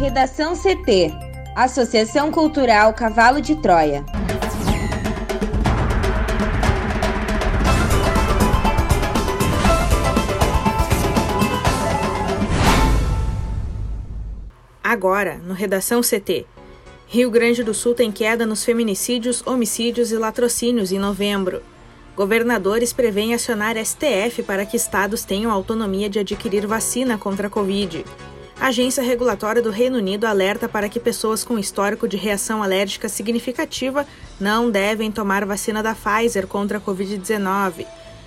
Redação CT Associação Cultural Cavalo de Troia. Agora, no Redação CT. Rio Grande do Sul tem queda nos feminicídios, homicídios e latrocínios em novembro. Governadores prevêem acionar STF para que estados tenham autonomia de adquirir vacina contra a Covid. A agência regulatória do Reino Unido alerta para que pessoas com histórico de reação alérgica significativa não devem tomar vacina da Pfizer contra a Covid-19.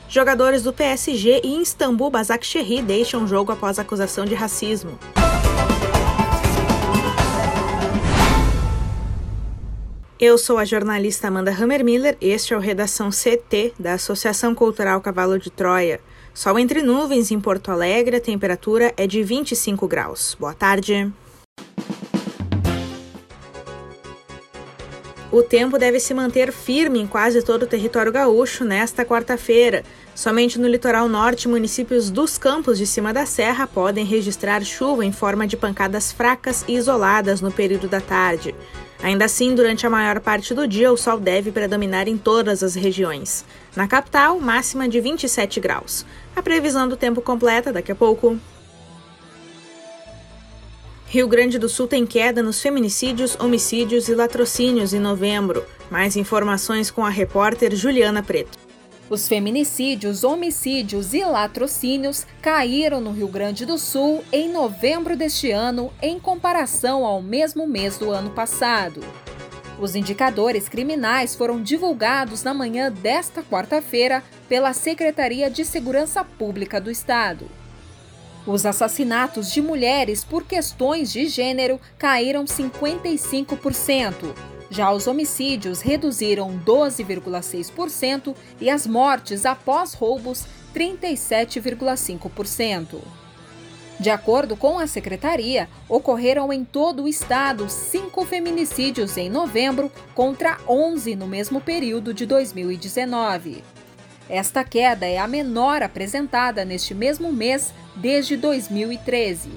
Jogadores do PSG e Istambul Basaksehir deixam o jogo após acusação de racismo. Eu sou a jornalista Amanda Hammermiller. Este é o Redação CT da Associação Cultural Cavalo de Troia. Sol entre nuvens em Porto Alegre, a temperatura é de 25 graus. Boa tarde. O tempo deve se manter firme em quase todo o território gaúcho nesta quarta-feira. Somente no litoral norte, municípios dos campos de cima da serra podem registrar chuva em forma de pancadas fracas e isoladas no período da tarde. Ainda assim, durante a maior parte do dia, o sol deve predominar em todas as regiões. Na capital, máxima de 27 graus. A previsão do tempo completa daqui a pouco. Rio Grande do Sul tem queda nos feminicídios, homicídios e latrocínios em novembro. Mais informações com a repórter Juliana Preto. Os feminicídios, homicídios e latrocínios caíram no Rio Grande do Sul em novembro deste ano, em comparação ao mesmo mês do ano passado. Os indicadores criminais foram divulgados na manhã desta quarta-feira pela Secretaria de Segurança Pública do Estado. Os assassinatos de mulheres por questões de gênero caíram 55%, já os homicídios reduziram 12,6% e as mortes após roubos 37,5%. De acordo com a secretaria, ocorreram em todo o estado cinco feminicídios em novembro contra 11 no mesmo período de 2019. Esta queda é a menor apresentada neste mesmo mês desde 2013.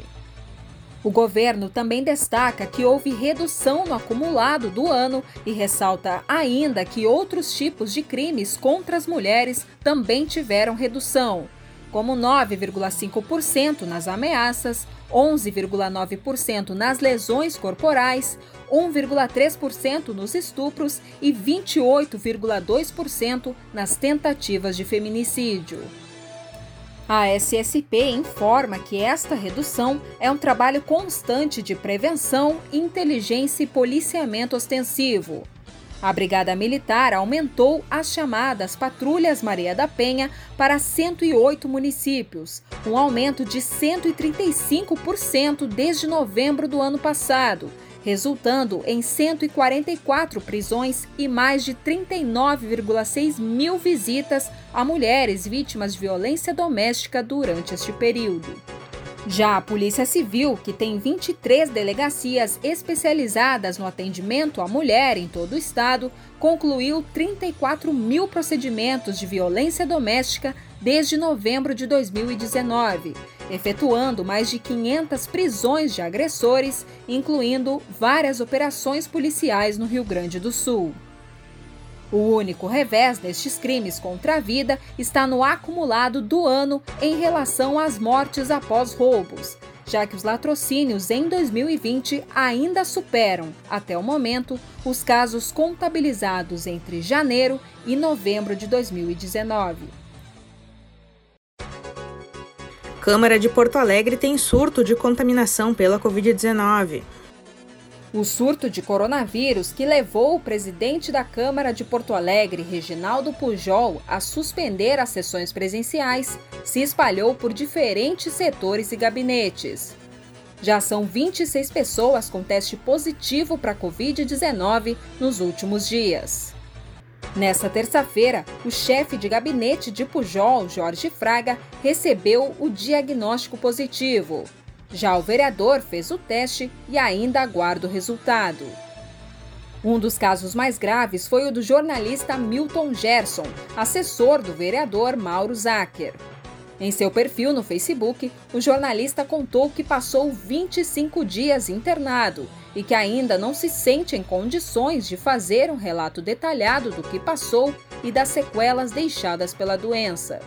O governo também destaca que houve redução no acumulado do ano e ressalta ainda que outros tipos de crimes contra as mulheres também tiveram redução, como 9,5% nas ameaças, 11,9% nas lesões corporais, 1,3% nos estupros e 28,2% nas tentativas de feminicídio. A SSP informa que esta redução é um trabalho constante de prevenção, inteligência e policiamento ostensivo. A Brigada Militar aumentou as chamadas Patrulhas Maria da Penha para 108 municípios, um aumento de 135% desde novembro do ano passado resultando em 144 prisões e mais de 39,6 mil visitas a mulheres vítimas de violência doméstica durante este período. Já a Polícia Civil, que tem 23 delegacias especializadas no atendimento à mulher em todo o estado, concluiu 34 mil procedimentos de violência doméstica desde novembro de 2019 efetuando mais de 500 prisões de agressores, incluindo várias operações policiais no Rio Grande do Sul. O único revés destes crimes contra a vida está no acumulado do ano em relação às mortes após roubos, já que os latrocínios em 2020 ainda superam, até o momento, os casos contabilizados entre janeiro e novembro de 2019. Câmara de Porto Alegre tem surto de contaminação pela Covid-19. O surto de coronavírus que levou o presidente da Câmara de Porto Alegre, Reginaldo Pujol, a suspender as sessões presenciais se espalhou por diferentes setores e gabinetes. Já são 26 pessoas com teste positivo para Covid-19 nos últimos dias. Nessa terça-feira, o chefe de gabinete de Pujol, Jorge Fraga, recebeu o diagnóstico positivo. Já o vereador fez o teste e ainda aguarda o resultado. Um dos casos mais graves foi o do jornalista Milton Gerson, assessor do vereador Mauro Zacher. Em seu perfil no Facebook, o jornalista contou que passou 25 dias internado e que ainda não se sente em condições de fazer um relato detalhado do que passou e das sequelas deixadas pela doença.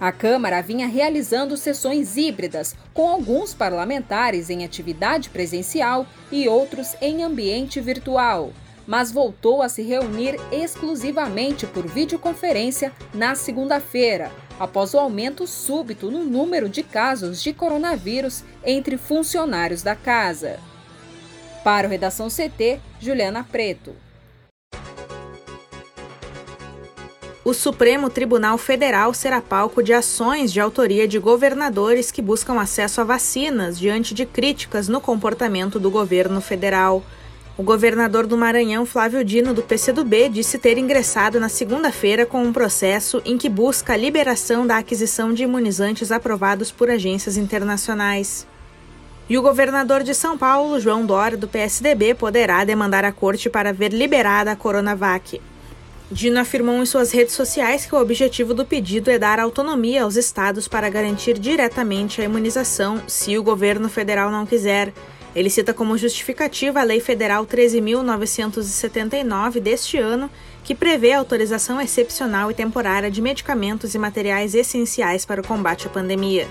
A Câmara vinha realizando sessões híbridas, com alguns parlamentares em atividade presencial e outros em ambiente virtual, mas voltou a se reunir exclusivamente por videoconferência na segunda-feira, após o aumento súbito no número de casos de coronavírus entre funcionários da casa. Para o Redação CT, Juliana Preto. o Supremo Tribunal Federal será palco de ações de autoria de governadores que buscam acesso a vacinas diante de críticas no comportamento do governo federal. O governador do Maranhão, Flávio Dino, do PCdoB, disse ter ingressado na segunda-feira com um processo em que busca a liberação da aquisição de imunizantes aprovados por agências internacionais. E o governador de São Paulo, João Dória, do PSDB, poderá demandar a corte para ver liberada a Coronavac. Dino afirmou em suas redes sociais que o objetivo do pedido é dar autonomia aos estados para garantir diretamente a imunização, se o governo federal não quiser. Ele cita como justificativa a Lei Federal 13.979 deste ano, que prevê autorização excepcional e temporária de medicamentos e materiais essenciais para o combate à pandemia.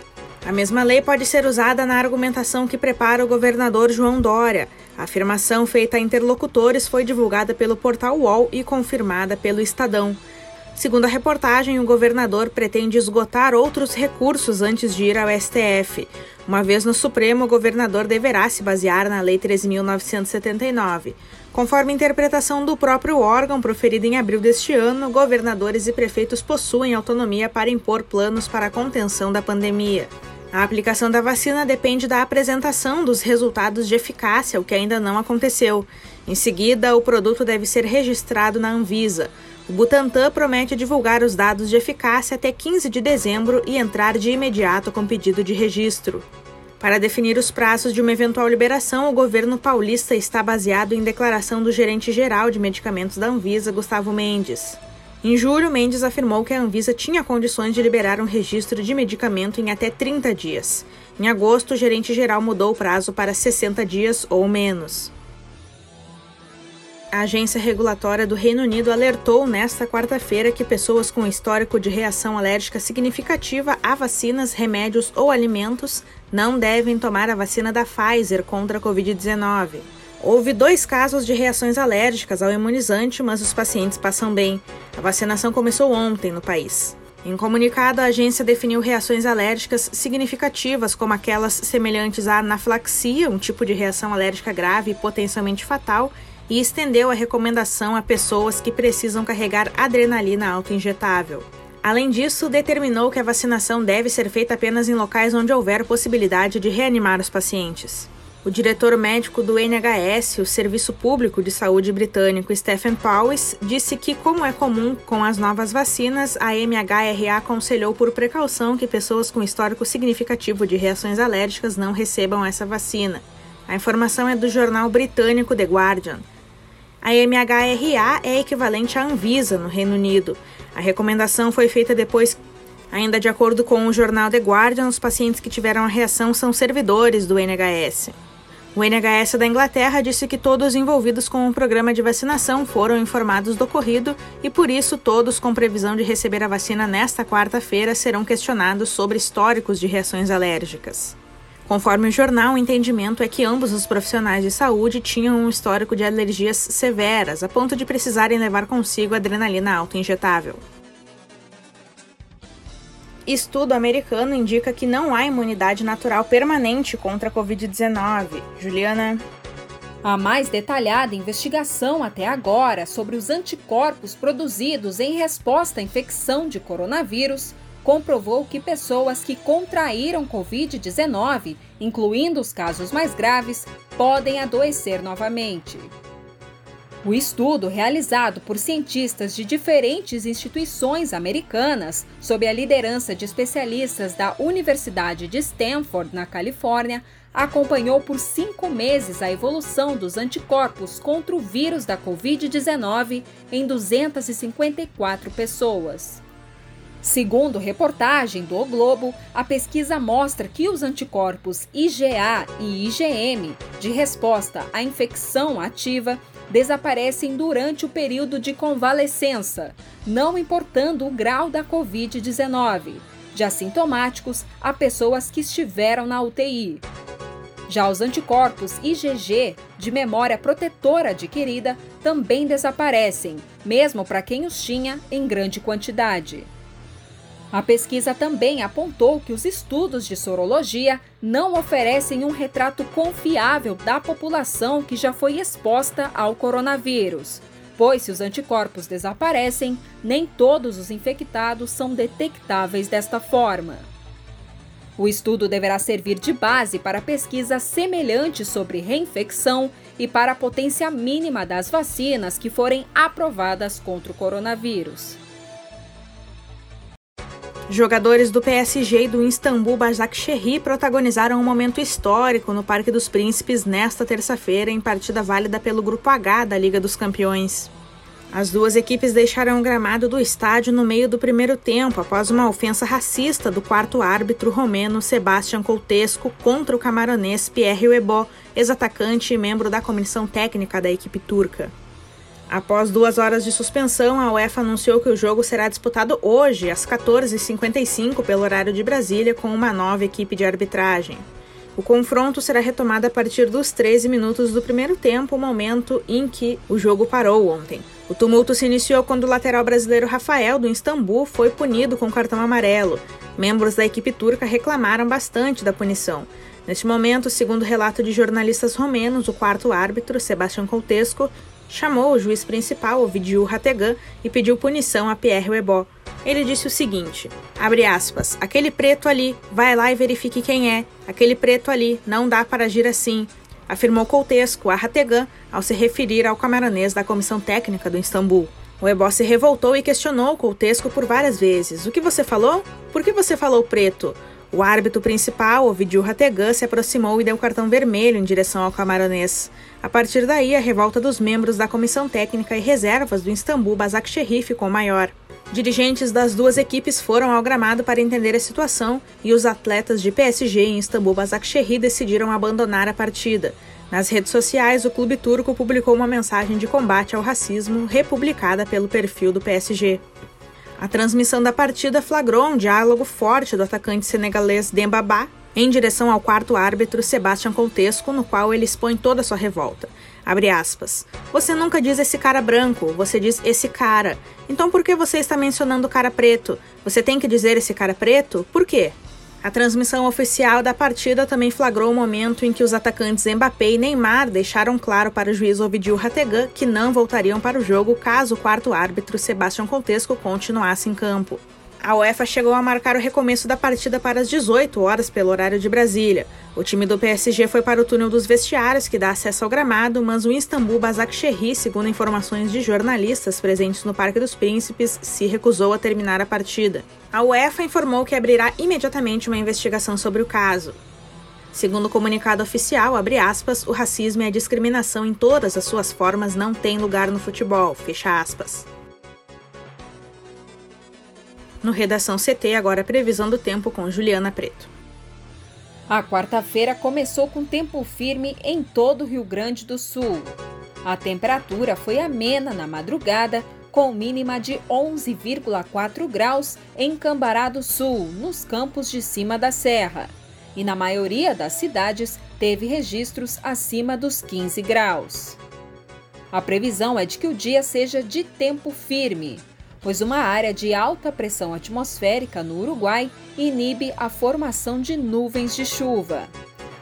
A mesma lei pode ser usada na argumentação que prepara o governador João Dória. A afirmação feita a interlocutores foi divulgada pelo portal UOL e confirmada pelo Estadão. Segundo a reportagem, o governador pretende esgotar outros recursos antes de ir ao STF. Uma vez no Supremo, o governador deverá se basear na Lei 13.979. Conforme interpretação do próprio órgão, proferida em abril deste ano, governadores e prefeitos possuem autonomia para impor planos para a contenção da pandemia. A aplicação da vacina depende da apresentação dos resultados de eficácia, o que ainda não aconteceu. Em seguida, o produto deve ser registrado na Anvisa. O Butantan promete divulgar os dados de eficácia até 15 de dezembro e entrar de imediato com pedido de registro. Para definir os prazos de uma eventual liberação, o governo paulista está baseado em declaração do gerente geral de medicamentos da Anvisa, Gustavo Mendes. Em julho, Mendes afirmou que a Anvisa tinha condições de liberar um registro de medicamento em até 30 dias. Em agosto, o gerente geral mudou o prazo para 60 dias ou menos. A agência regulatória do Reino Unido alertou nesta quarta-feira que pessoas com histórico de reação alérgica significativa a vacinas, remédios ou alimentos não devem tomar a vacina da Pfizer contra a Covid-19. Houve dois casos de reações alérgicas ao imunizante, mas os pacientes passam bem. A vacinação começou ontem no país. Em comunicado, a agência definiu reações alérgicas significativas, como aquelas semelhantes à anafilaxia, um tipo de reação alérgica grave e potencialmente fatal, e estendeu a recomendação a pessoas que precisam carregar adrenalina autoinjetável. Além disso, determinou que a vacinação deve ser feita apenas em locais onde houver possibilidade de reanimar os pacientes. O diretor médico do NHS, o Serviço Público de Saúde britânico, Stephen Powis, disse que, como é comum com as novas vacinas, a MHRA aconselhou por precaução que pessoas com histórico significativo de reações alérgicas não recebam essa vacina. A informação é do jornal britânico The Guardian. A MHRA é equivalente à Anvisa no Reino Unido. A recomendação foi feita depois Ainda de acordo com o jornal The Guardian, os pacientes que tiveram a reação são servidores do NHS. O NHS da Inglaterra disse que todos envolvidos com o programa de vacinação foram informados do ocorrido e, por isso, todos com previsão de receber a vacina nesta quarta-feira serão questionados sobre históricos de reações alérgicas. Conforme o jornal, o entendimento é que ambos os profissionais de saúde tinham um histórico de alergias severas, a ponto de precisarem levar consigo adrenalina autoinjetável. Estudo americano indica que não há imunidade natural permanente contra a Covid-19. Juliana. A mais detalhada investigação até agora sobre os anticorpos produzidos em resposta à infecção de coronavírus comprovou que pessoas que contraíram Covid-19, incluindo os casos mais graves, podem adoecer novamente. O estudo, realizado por cientistas de diferentes instituições americanas, sob a liderança de especialistas da Universidade de Stanford, na Califórnia, acompanhou por cinco meses a evolução dos anticorpos contra o vírus da Covid-19 em 254 pessoas. Segundo reportagem do o Globo, a pesquisa mostra que os anticorpos IgA e IgM de resposta à infecção ativa desaparecem durante o período de convalescença, não importando o grau da Covid-19, de assintomáticos a pessoas que estiveram na UTI. Já os anticorpos IgG de memória protetora adquirida também desaparecem, mesmo para quem os tinha em grande quantidade. A pesquisa também apontou que os estudos de sorologia não oferecem um retrato confiável da população que já foi exposta ao coronavírus, pois se os anticorpos desaparecem, nem todos os infectados são detectáveis desta forma. O estudo deverá servir de base para pesquisas semelhantes sobre reinfecção e para a potência mínima das vacinas que forem aprovadas contra o coronavírus. Jogadores do PSG e do Istambul Başakşehir protagonizaram um momento histórico no Parque dos Príncipes nesta terça-feira em partida válida pelo Grupo H da Liga dos Campeões. As duas equipes deixaram o gramado do estádio no meio do primeiro tempo após uma ofensa racista do quarto árbitro romeno Sebastian Coutesco contra o camaronês Pierre Webó, ex-atacante e membro da comissão técnica da equipe turca. Após duas horas de suspensão, a UEFA anunciou que o jogo será disputado hoje, às 14h55, pelo horário de Brasília, com uma nova equipe de arbitragem. O confronto será retomado a partir dos 13 minutos do primeiro tempo, momento em que o jogo parou ontem. O tumulto se iniciou quando o lateral brasileiro Rafael, do Istambul, foi punido com cartão amarelo. Membros da equipe turca reclamaram bastante da punição. Neste momento, segundo relato de jornalistas romenos, o quarto árbitro, Sebastião Coutesco, chamou o juiz principal, Ovidiu Rategan, e pediu punição a Pierre Webó. Ele disse o seguinte, abre aspas, aquele preto ali, vai lá e verifique quem é, aquele preto ali, não dá para agir assim, afirmou Coutesco a Rategan ao se referir ao camaronês da comissão técnica do Istambul. O Ebó se revoltou e questionou Coutesco por várias vezes. O que você falou? Por que você falou preto? O árbitro principal, Ovidiu Rategan, se aproximou e deu cartão vermelho em direção ao camaronês. A partir daí, a revolta dos membros da comissão técnica e reservas do Istambul Basaksehir ficou maior. Dirigentes das duas equipes foram ao gramado para entender a situação e os atletas de PSG em Istambul Basaksehir decidiram abandonar a partida. Nas redes sociais, o clube turco publicou uma mensagem de combate ao racismo republicada pelo perfil do PSG. A transmissão da partida flagrou um diálogo forte do atacante senegalês Dembaba em direção ao quarto árbitro Sebastião Contesco, no qual ele expõe toda a sua revolta. Abre aspas. Você nunca diz esse cara branco, você diz esse cara. Então por que você está mencionando o cara preto? Você tem que dizer esse cara preto? Por quê? A transmissão oficial da partida também flagrou o momento em que os atacantes Mbappé e Neymar deixaram claro para o juiz Ovidio Rategan que não voltariam para o jogo caso o quarto árbitro Sebastião Contesco continuasse em campo. A UEFA chegou a marcar o recomeço da partida para as 18 horas pelo horário de Brasília. O time do PSG foi para o túnel dos vestiários, que dá acesso ao gramado, mas o Istambul Basaksehir, segundo informações de jornalistas presentes no Parque dos Príncipes, se recusou a terminar a partida. A UEFA informou que abrirá imediatamente uma investigação sobre o caso. Segundo o comunicado oficial, aspas, o racismo e a discriminação em todas as suas formas não têm lugar no futebol, fecha aspas. No Redação CT, agora previsão do tempo com Juliana Preto. A quarta-feira começou com tempo firme em todo o Rio Grande do Sul. A temperatura foi amena na madrugada, com mínima de 11,4 graus em Cambará do Sul, nos campos de cima da serra. E na maioria das cidades teve registros acima dos 15 graus. A previsão é de que o dia seja de tempo firme, pois uma área de alta pressão atmosférica no Uruguai inibe a formação de nuvens de chuva.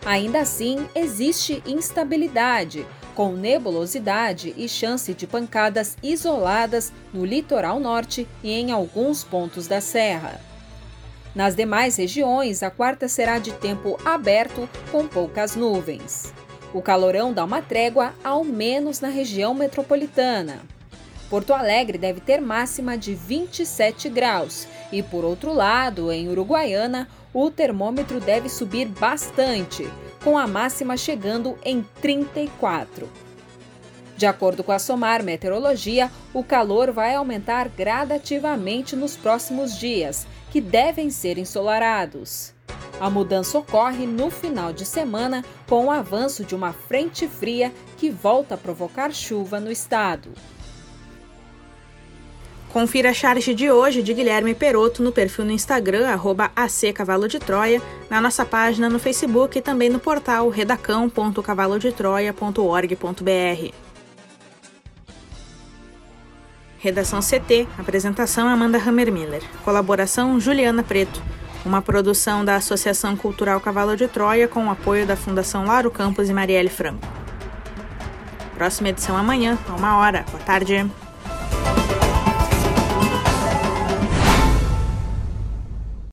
Ainda assim, existe instabilidade, com nebulosidade e chance de pancadas isoladas no litoral norte e em alguns pontos da serra. Nas demais regiões, a quarta será de tempo aberto, com poucas nuvens. O calorão dá uma trégua, ao menos na região metropolitana. Porto Alegre deve ter máxima de 27 graus e, por outro lado, em Uruguaiana, o termômetro deve subir bastante, com a máxima chegando em 34. De acordo com a SOMAR Meteorologia, o calor vai aumentar gradativamente nos próximos dias, que devem ser ensolarados. A mudança ocorre no final de semana com o avanço de uma frente fria que volta a provocar chuva no estado. Confira a charge de hoje de Guilherme Peroto no perfil no Instagram, arroba Cavalo de Troia, na nossa página no Facebook e também no portal redacão.cavalodetroia.org.br. Redação CT, apresentação Amanda Hammermiller, colaboração Juliana Preto, uma produção da Associação Cultural Cavalo de Troia com o apoio da Fundação Laro Campos e Marielle Franco. Próxima edição amanhã, a uma hora. Boa tarde.